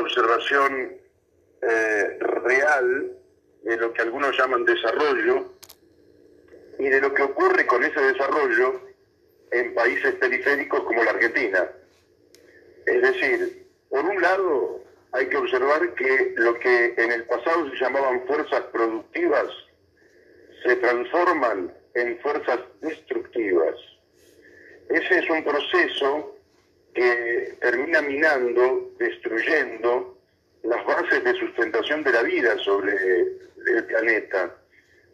observación eh, real de lo que algunos llaman desarrollo y de lo que ocurre con ese desarrollo en países periféricos como la Argentina. Es decir, por un lado hay que observar que lo que en el pasado se llamaban fuerzas productivas se transforman en fuerzas destructivas. Ese es un proceso que termina minando, destruyendo las bases de sustentación de la vida sobre el planeta.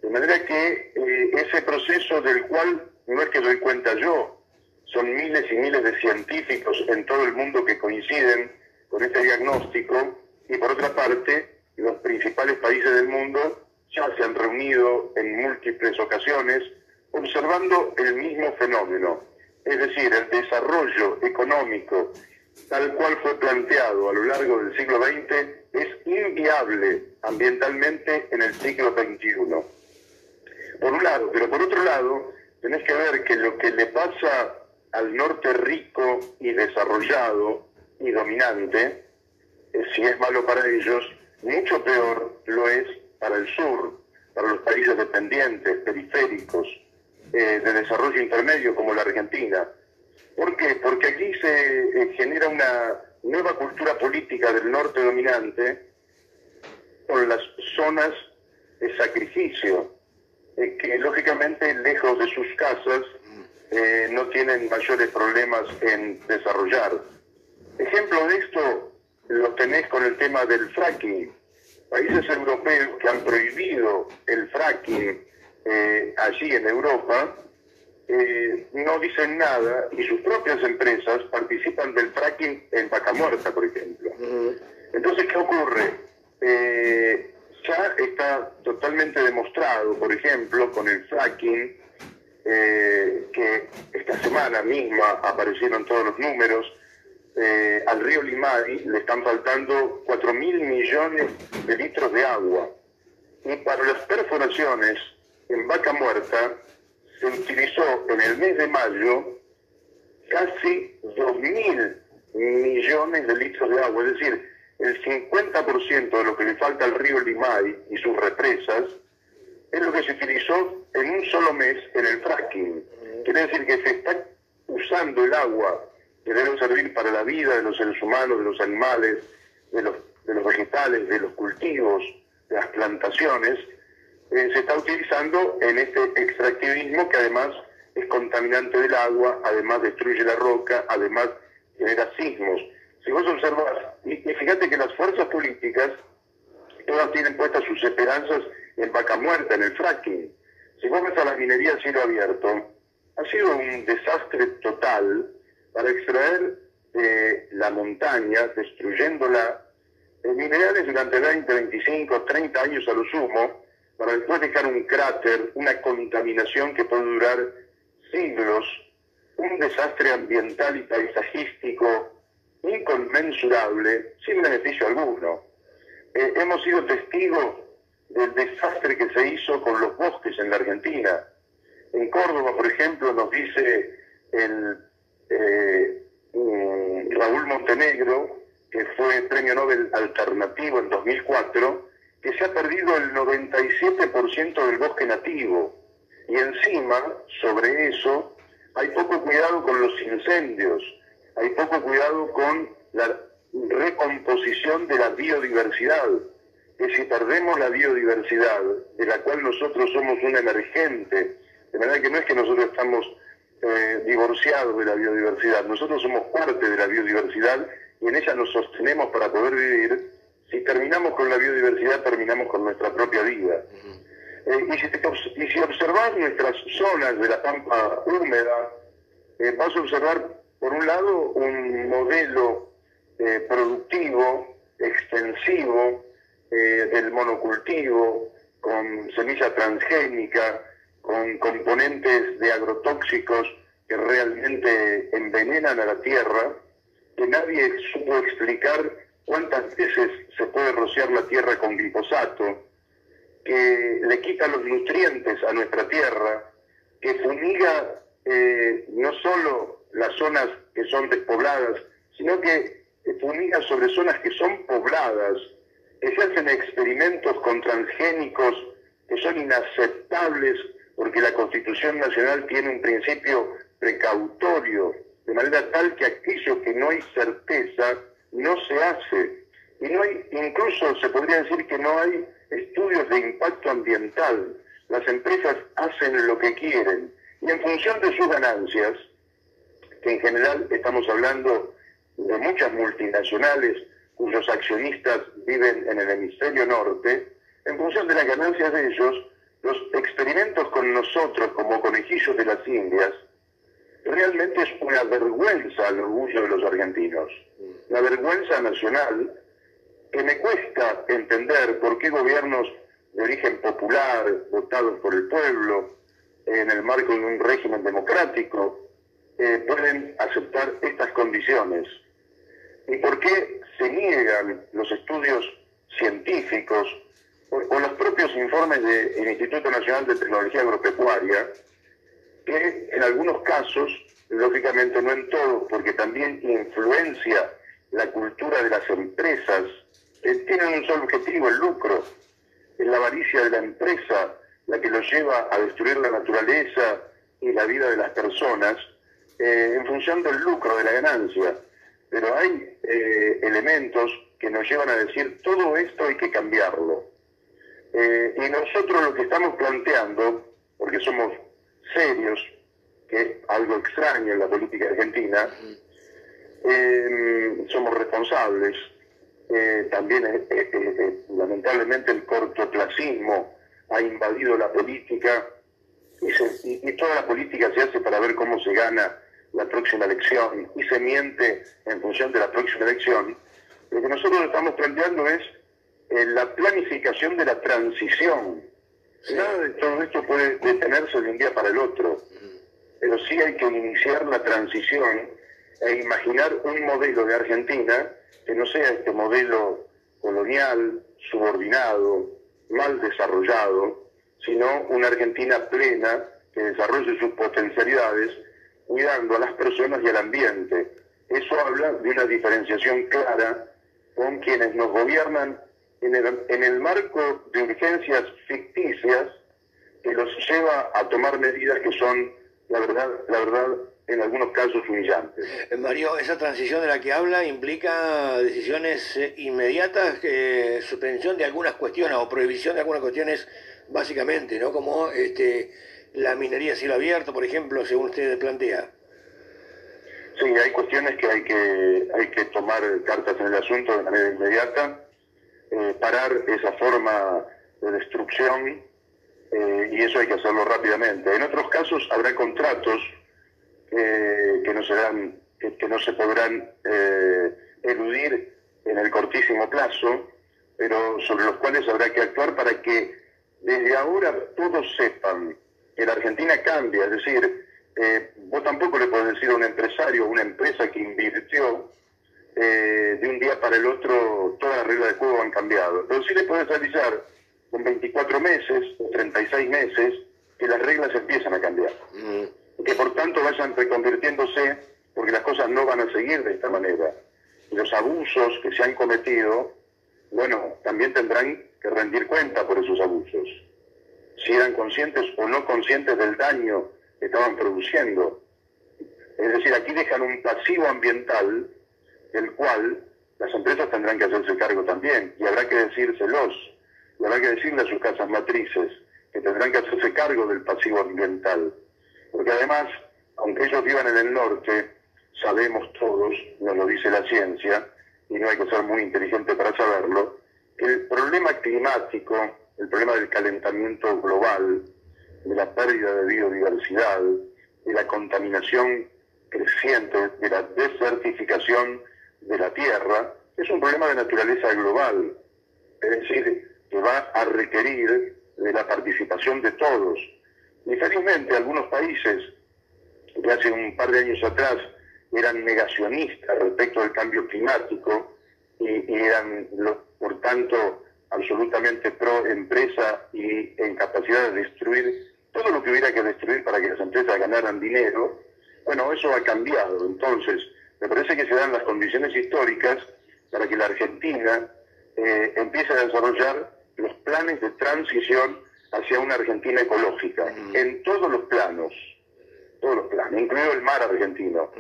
De manera que eh, ese proceso del cual no es que doy cuenta yo, son miles y miles de científicos en todo el mundo que coinciden con este diagnóstico y por otra parte los principales países del mundo ya se han reunido en múltiples ocasiones observando el mismo fenómeno, es decir, el desarrollo económico tal cual fue planteado a lo largo del siglo XX es inviable ambientalmente en el siglo XXI. Por un lado, pero por otro lado, tenés que ver que lo que le pasa al norte rico y desarrollado y dominante, eh, si es malo para ellos, mucho peor lo es para el sur, para los países dependientes, periféricos, eh, de desarrollo intermedio como la Argentina. ¿Por qué? Porque aquí se eh, genera una nueva cultura política del norte dominante con las zonas de sacrificio, que lógicamente lejos de sus casas eh, no tienen mayores problemas en desarrollar. Ejemplo de esto lo tenés con el tema del fracking. Países europeos que han prohibido el fracking eh, allí en Europa eh, no dicen nada y sus propias empresas participan del fracking en Vaca Muerta, por ejemplo. Entonces, ¿qué ocurre? ya está totalmente demostrado, por ejemplo, con el fracking, eh, que esta semana misma aparecieron todos los números, eh, al río Limay le están faltando 4 mil millones de litros de agua. Y para las perforaciones en Vaca Muerta se utilizó en el mes de mayo casi 2 mil millones de litros de agua. Es decir, el 50% de lo que le falta al río Limay y sus represas es lo que se utilizó en un solo mes en el fracking. Quiere decir que se está usando el agua que debe servir para la vida de los seres humanos, de los animales, de los, de los vegetales, de los cultivos, de las plantaciones, eh, se está utilizando en este extractivismo que además es contaminante del agua, además destruye la roca, además genera sismos. Si vos observas, y, fíjate que las fuerzas políticas todas tienen puestas sus esperanzas en vaca muerta, en el fracking. Si vos ves a la minería a cielo abierto, ha sido un desastre total para extraer eh, la montaña, destruyéndola, en minerales durante 20, 25, 30 años a lo sumo, para después dejar un cráter, una contaminación que puede durar siglos, un desastre ambiental y paisajístico inconmensurable, sin beneficio alguno. Eh, hemos sido testigos del desastre que se hizo con los bosques en la Argentina. En Córdoba, por ejemplo, nos dice el eh, Raúl Montenegro, que fue premio Nobel alternativo en 2004, que se ha perdido el 97% del bosque nativo. Y encima, sobre eso, hay poco cuidado con los incendios hay poco cuidado con la recomposición de la biodiversidad. Que si perdemos la biodiversidad, de la cual nosotros somos un emergente, de manera que no es que nosotros estamos eh, divorciados de la biodiversidad, nosotros somos parte de la biodiversidad y en ella nos sostenemos para poder vivir. Si terminamos con la biodiversidad, terminamos con nuestra propia vida. Eh, y, si y, si observas nuestras zonas de la pampa húmeda, eh, vas a observar por un lado, un modelo eh, productivo, extensivo del monocultivo, con semilla transgénica, con componentes de agrotóxicos que realmente envenenan a la tierra, que nadie supo explicar cuántas veces se puede rociar la tierra con glifosato, que le quita los nutrientes a nuestra tierra, que fumiga eh, no solo las zonas que son despobladas, sino que fumina sobre zonas que son pobladas, que se hacen experimentos con transgénicos que son inaceptables porque la Constitución Nacional tiene un principio precautorio, de manera tal que aquello que no hay certeza no se hace. Y no hay, incluso se podría decir que no hay estudios de impacto ambiental. Las empresas hacen lo que quieren y en función de sus ganancias, que en general estamos hablando de muchas multinacionales cuyos accionistas viven en el hemisferio norte, en función de las ganancias de ellos, los experimentos con nosotros como conejillos de las Indias realmente es una vergüenza al orgullo de los argentinos, una vergüenza nacional que me cuesta entender por qué gobiernos de origen popular, votados por el pueblo, en el marco de un régimen democrático, eh, pueden aceptar estas condiciones. ¿Y por qué se niegan los estudios científicos o, los propios informes del Instituto Nacional de Tecnología Agropecuaria, que en algunos casos, lógicamente no en todos, porque también influencia la cultura de las empresas, que tienen un solo objetivo, el lucro, es la avaricia de la empresa la que los lleva a destruir la naturaleza y la vida de las personas eh, en función del lucro, de la ganancia. Pero hay eh, elementos que nos llevan a decir todo esto hay que cambiarlo. Eh, y nosotros lo que estamos planteando, porque somos serios, que es algo extraño en la política argentina, somos responsables, también lamentablemente el cortoplacismo ha invadido la política y, y, toda la política se hace para ver cómo se gana la próxima elección y se miente en función de la próxima elección, lo que nosotros estamos planteando es eh, la planificación de la transición. Nada de todo esto puede detenerse de un día para el otro, pero sí hay que iniciar la transición e imaginar un modelo de Argentina que no sea este modelo colonial, subordinado, mal desarrollado, sino una Argentina plena que desarrolle sus potencialidades cuidando a las personas y al ambiente. Eso habla de una diferenciación clara con quienes nos gobiernan en el, en el marco de urgencias ficticias que los lleva a tomar medidas que son, la verdad, la verdad, en algunos casos humillantes. Eh, Mario, esa transición de la que habla implica decisiones eh, inmediatas, eh, suspensión de algunas cuestiones o prohibición de algunas cuestiones, básicamente, ¿no? Como este, la minería a cielo abierto, por ejemplo, según usted plantea. Sí, hay cuestiones que hay que hay que tomar cartas en el asunto de manera inmediata, parar esa forma de destrucción y eso hay que hacerlo rápidamente. En otros casos habrá contratos que, no serán, que, no se podrán eh, eludir en el cortísimo plazo, pero sobre los cuales habrá que actuar para que desde ahora todos sepan que la Argentina cambia, es decir, eh, vos tampoco le podés decir a un empresario una empresa que invirtió eh, de un día para el otro todas las reglas de juego han cambiado. Pero sí le podés avisar con 24 meses o 36 meses que las reglas empiezan a cambiar. Mm que por tanto vayan reconvirtiéndose, porque las cosas no van a seguir de esta manera. Los abusos que se han cometido, bueno, también tendrán que rendir cuenta por esos abusos, si eran conscientes o no conscientes del daño que estaban produciendo. Es decir, aquí dejan un pasivo ambiental del cual las empresas tendrán que hacerse cargo también, y habrá que decírselos, y habrá que decirle a sus casas matrices que tendrán que hacerse cargo del pasivo ambiental. Porque además, aunque ellos vivan en el norte, sabemos todos, nos lo dice la ciencia, y no hay que ser muy inteligente para saberlo, que el problema climático, el problema del calentamiento global, de la pérdida de biodiversidad, de la contaminación creciente, de la desertificación de la Tierra, es un problema de naturaleza global. Es decir, que va a requerir de la participación de todos, Infelizmente, algunos países que hace un par de años atrás eran negacionistas respecto al cambio climático y, eran, por tanto, absolutamente pro empresa y en capacidad de destruir todo lo que hubiera que destruir para que las empresas ganaran dinero, bueno, eso ha cambiado. Entonces, Me parece que se dan las condiciones históricas para que la Argentina eh, empiece a desarrollar los planes de transición hacia una Argentina ecológica, en todos los planos, todos los planos, incluido el mar argentino,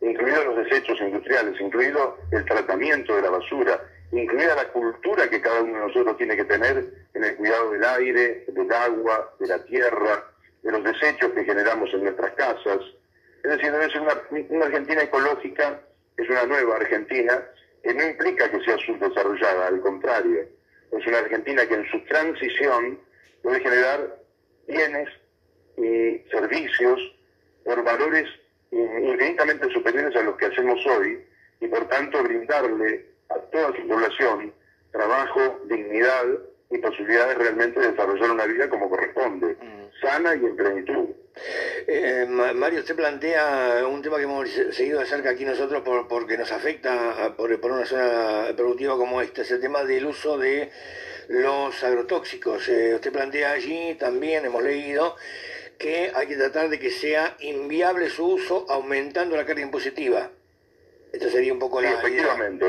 incluidos los desechos industriales, incluido el tratamiento de la basura, incluida la cultura que cada uno de nosotros tiene que tener en el cuidado del aire, del agua, de la tierra, de los desechos que generamos en nuestras casas. Es decir, debe ser una, Argentina ecológica, es una nueva Argentina, que no implica que sea subdesarrollada, al contrario, es una Argentina que en su transición puede generar bienes y servicios por valores infinitamente superiores a los que hacemos hoy y por tanto brindarle a toda su población trabajo, dignidad y posibilidades realmente de desarrollar una vida como corresponde, mm. sana y en plenitud. Eh, Mario, usted plantea un tema que hemos seguido de cerca aquí nosotros por, porque nos afecta por, por, una zona productiva como esta, es el tema del uso de los agrotóxicos. Eh, usted plantea allí, también hemos leído, que hay que tratar de que sea inviable su uso aumentando la carga impositiva. Esto sería un poco la... Efectivamente.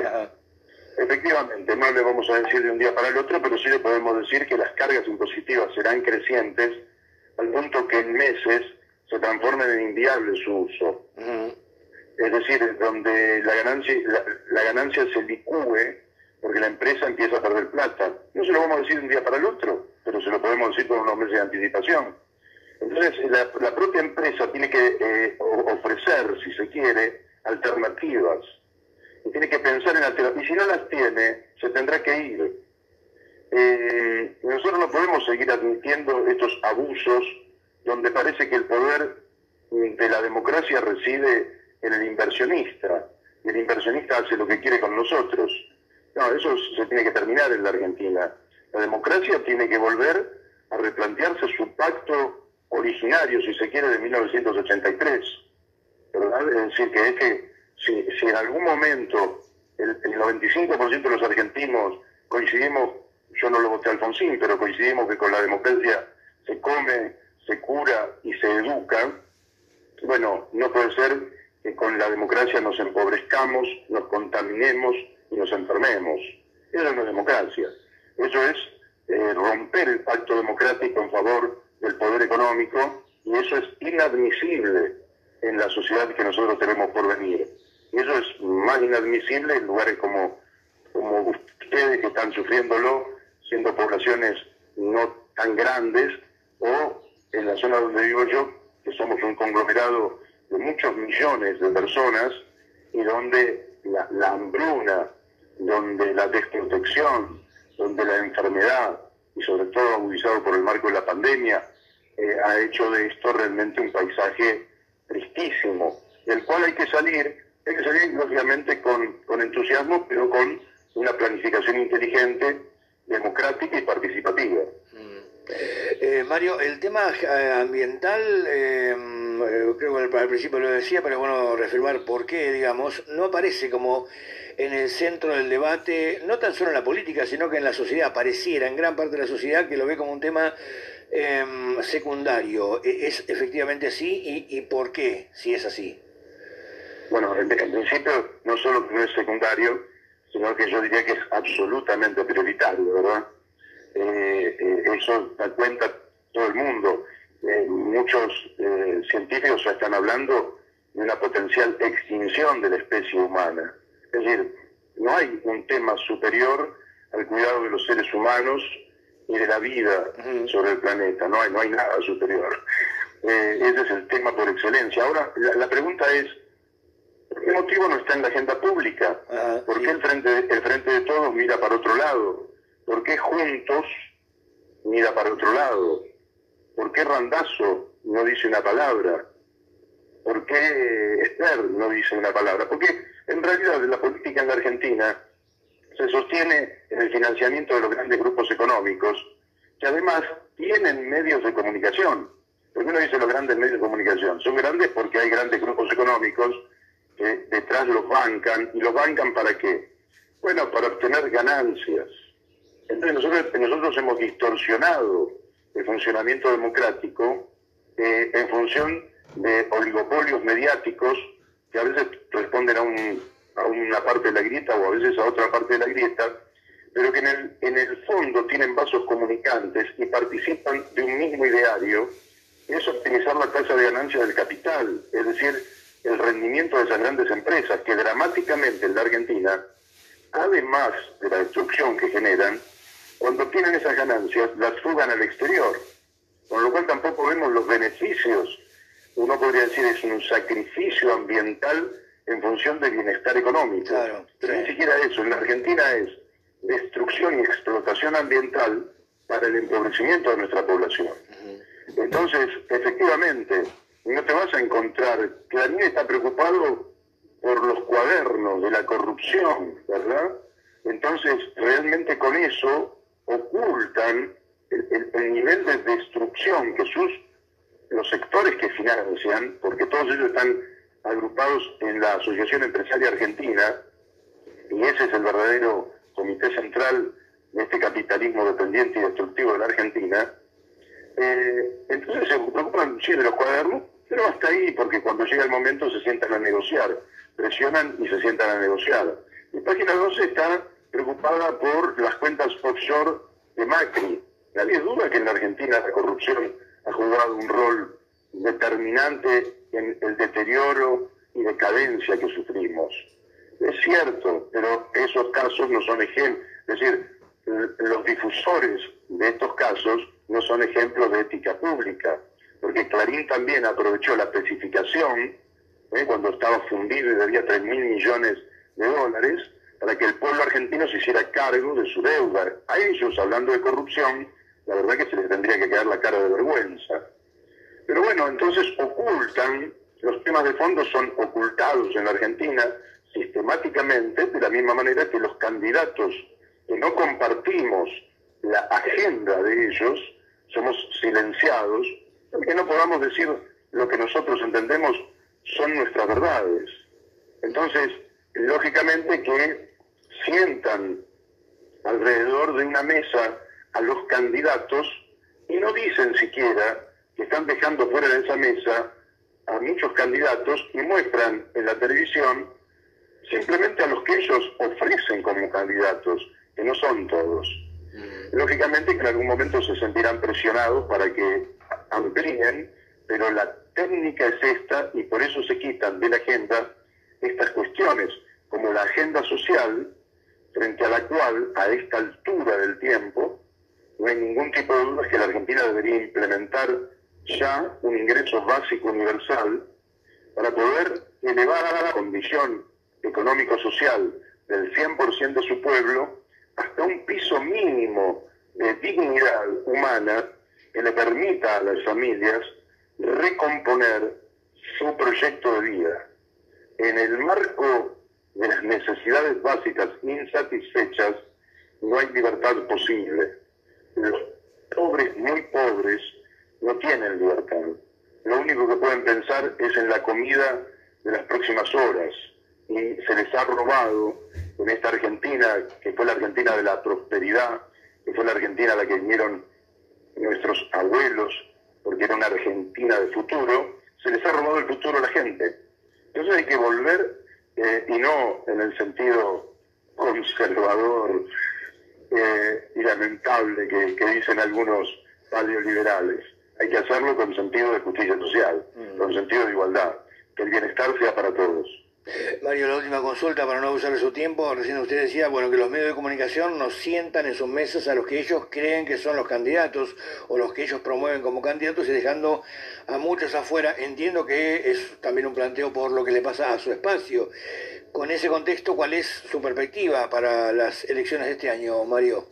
Efectivamente, no le vamos a decir de un día para el otro, pero sí le podemos decir que las cargas impositivas serán crecientes al punto que en meses se transformen en inviable su uso. Es decir, donde la ganancia, la, ganancia se licúe porque la empresa empieza a perder plata. No se lo vamos a decir de un día para el otro, pero se lo podemos decir con unos meses de anticipación. Entonces, la, propia empresa tiene que eh, ofrecer, si se quiere, alternativas y tiene que pensar en alternativas. Y si no las tiene, se tendrá que ir. Eh, nosotros no podemos seguir admitiendo estos abusos donde parece que el poder de la democracia reside en el inversionista. Y el inversionista hace lo que quiere con nosotros. No, eso se tiene que terminar en la Argentina. La democracia tiene que volver a replantearse su pacto originario, si se quiere, de 1983. ¿verdad? Es decir, que es que si, si en algún momento el, 95% de los argentinos coincidimos, yo no lo voté a Alfonsín, pero coincidimos que con la democracia se come, se cura y se educa, bueno, no puede ser que con la democracia nos empobrezcamos, nos contaminemos y nos enfermemos. Eso no es democracia. Eso es eh, romper el pacto democrático en favor del poder económico y eso es inadmisible en la sociedad que nosotros tenemos por venir. Y eso es más inadmisible en lugares como, como ustedes que están sufriéndolo, siendo poblaciones no tan grandes, o en la zona donde vivo yo, que somos un conglomerado de muchos millones de personas, y donde la, hambruna, donde la desprotección, donde la enfermedad, y sobre todo agudizado por el marco de la pandemia, eh, ha hecho de esto realmente un paisaje tristísimo, del cual hay que salir hay que salir, lógicamente, con, con entusiasmo, pero con una planificación inteligente, democrática y participativa. Mm. Eh, Mario, el tema eh, ambiental, eh, creo que al principio lo decía, pero bueno, reafirmar por qué, digamos, no aparece como en el centro del debate, no tan solo en la política, sino que en la sociedad, pareciera, en gran parte de la sociedad, que lo ve como un tema em, secundario. ¿E-, ¿Es efectivamente así? ¿Y, ¿Y por qué, si es así? Bueno, en, principio no solo no es secundario, sino que yo diría que es absolutamente prioritario, ¿verdad? Eh, eh, eso da cuenta todo el mundo. Eh, muchos científicos ya están hablando de una potencial extinción de la especie humana. Es decir, no hay un tema superior al cuidado de los seres humanos y de la vida sobre el planeta. No hay, no hay nada superior. ese es el tema por excelencia. Ahora, la pregunta es, ¿Por qué motivo no está en la agenda pública? Ah, ¿Por qué el frente, el frente de Todos mira para otro lado? ¿Por qué Juntos mira para otro lado? ¿Por qué Randazo no dice una palabra? ¿Por qué Esther no dice una palabra? Porque en realidad la política en la Argentina se sostiene en el financiamiento de los grandes grupos económicos, que además tienen medios de comunicación. ¿Por qué uno dice los grandes medios de comunicación? Son grandes porque hay grandes grupos económicos detrás los bancan. ¿Y los bancan para qué? Bueno, para obtener ganancias. Entonces nosotros, nosotros hemos distorsionado el funcionamiento democrático eh, en función de oligopolios mediáticos que a veces responden a, un, a una parte de la grieta o a veces a otra parte de la grieta, pero que en el, en el fondo tienen vasos comunicantes y participan de un mismo ideario, es optimizar la tasa de ganancia del capital, es decir, el rendimiento de esas grandes empresas que dramáticamente en la Argentina, además de la destrucción que generan, cuando tienen esas ganancias las fugan al exterior, con lo cual tampoco vemos los beneficios. Uno podría decir es un sacrificio ambiental en función del bienestar económico. Pero ni siquiera eso. En la Argentina es destrucción y explotación ambiental para el empobrecimiento de nuestra población. Entonces, efectivamente, no te vas a encontrar, Clarín está preocupado por los cuadernos de la corrupción, ¿verdad? Entonces, realmente con eso ocultan el, nivel de destrucción que sus los sectores que financian, porque todos ellos están agrupados en la Asociación Empresaria Argentina, y ese es el verdadero comité central de este capitalismo dependiente y destructivo de la Argentina, eh, entonces se preocupan sí de los cuadernos, pero hasta ahí, porque cuando llega el momento se sientan a negociar, presionan y se sientan a negociar. Y página 12 está preocupada por las cuentas offshore de Macri. Nadie duda que en la Argentina la corrupción ha jugado un rol determinante en el deterioro y decadencia que sufrimos. Es cierto, pero esos casos no son ejemplos, es decir, los difusores de estos casos no son ejemplos de ética pública, porque Clarín también aprovechó la especificación, ¿eh? cuando estaba fundido y debía 3 mil millones de dólares, para que el pueblo argentino se hiciera cargo de su deuda. A ellos, hablando de corrupción, la verdad que se les tendría que quedar la cara de vergüenza. Pero bueno, entonces ocultan, los temas de fondo son ocultados en la Argentina sistemáticamente, de la misma manera que los candidatos que no compartimos la agenda de ellos, somos silenciados, porque no podamos decir lo que nosotros entendemos son nuestras verdades. Entonces, lógicamente que sientan alrededor de una mesa a los candidatos y no dicen siquiera que están dejando fuera de esa mesa a muchos candidatos y muestran en la televisión simplemente a los que ellos ofrecen como candidatos, que no son todos. Lógicamente que en algún momento se sentirán presionados para que amplíen, pero la técnica es esta y por eso se quitan de la agenda estas cuestiones, como la agenda social, frente a la cual a esta altura del tiempo no hay ningún tipo de duda que la Argentina debería implementar ya un ingreso básico universal para poder elevar a la condición económico-social del 100% de su pueblo hasta un piso mínimo de dignidad humana que le permita a las familias recomponer su proyecto de vida. En el marco de las necesidades básicas insatisfechas, no hay libertad posible. Los pobres, muy pobres, no tienen libertad. Lo único que pueden pensar es en la comida de las próximas horas, y se les ha robado en esta Argentina, que fue la Argentina de la prosperidad, que fue la Argentina a la que vinieron nuestros abuelos, porque era una Argentina de futuro, se les ha robado el futuro a la gente. Entonces hay que volver, eh, y no en el sentido conservador eh, y lamentable que, que, dicen algunos paleoliberales. Hay que hacerlo con sentido de justicia social, mm. con sentido de igualdad, que el bienestar sea para todos. Mario, la última consulta para no abusar de su tiempo. Recién usted decía, bueno, que los medios de comunicación nos sientan en sus mesas a los que ellos creen que son los candidatos o los que ellos promueven como candidatos y dejando a muchos afuera. Entiendo que es también un planteo por lo que le pasa a su espacio. Con ese contexto, ¿cuál es su perspectiva para las elecciones de este año, Mario?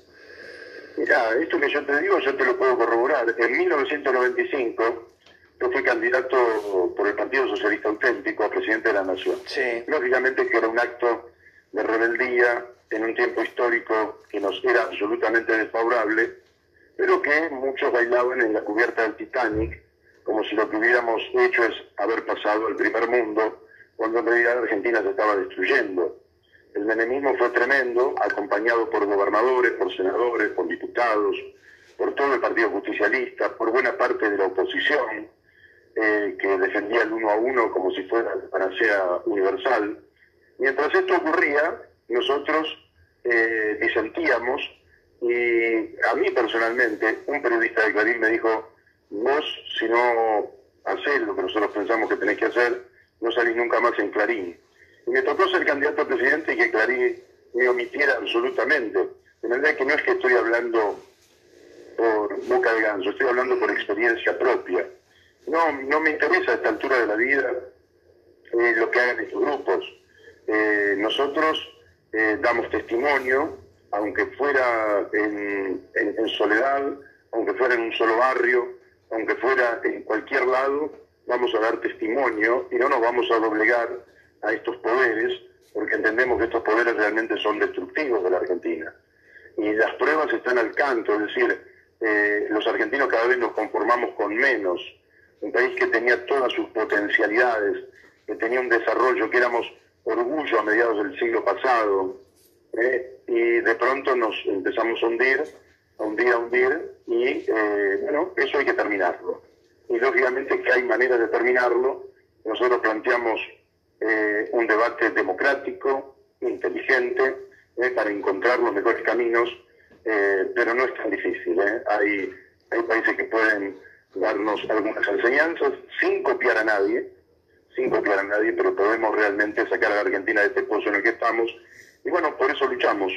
Mira, esto que yo te digo, yo te lo puedo corroborar. En 1995 yo fui candidato por el Partido Socialista Auténtico a presidente de la Nación. Lógicamente que era un acto de rebeldía en un tiempo histórico que nos era absolutamente desfavorable, pero que muchos bailaban en la cubierta del Titanic, como si lo que hubiéramos hecho es haber pasado al primer mundo, cuando en realidad Argentina se estaba destruyendo. El menemismo fue tremendo, acompañado por gobernadores, por senadores, por diputados, por todo el Partido Justicialista, por buena parte de la oposición, eh, que defendía el uno a uno como si fuera panacea universal. Mientras esto ocurría, nosotros eh, disentíamos y a mí personalmente, un periodista de Clarín me dijo, vos si no haces lo que nosotros pensamos que tenés que hacer, no salís nunca más en Clarín. Y me tocó ser candidato a presidente y que Clarín me omitiera absolutamente. De manera que no es que estoy hablando por boca de ganso, estoy hablando por experiencia propia. No, no me interesa a esta altura de la vida eh, lo que hagan estos grupos. Eh, nosotros eh, damos testimonio, aunque fuera en, en soledad, aunque fuera en un solo barrio, aunque fuera en cualquier lado, vamos a dar testimonio y no nos vamos a doblegar a estos poderes, porque entendemos que estos poderes realmente son destructivos de la Argentina. Y las pruebas están al canto, es decir, eh, los argentinos cada vez nos conformamos con menos. Un país que tenía todas sus potencialidades, que tenía un desarrollo, que éramos orgullo a mediados del siglo pasado, eh, y de pronto nos empezamos a hundir, a hundir, a hundir, y eh, bueno, eso hay que terminarlo. Y lógicamente que hay maneras de terminarlo. Nosotros planteamos un debate democrático, inteligente, para encontrar los mejores caminos eh, pero no es tan difícil. ¿eh? Hay, hay países que pueden darnos algunas enseñanzas sin copiar a nadie, sin copiar a nadie, pero podemos realmente sacar a la Argentina de este pozo en el que estamos. Y bueno, por eso luchamos.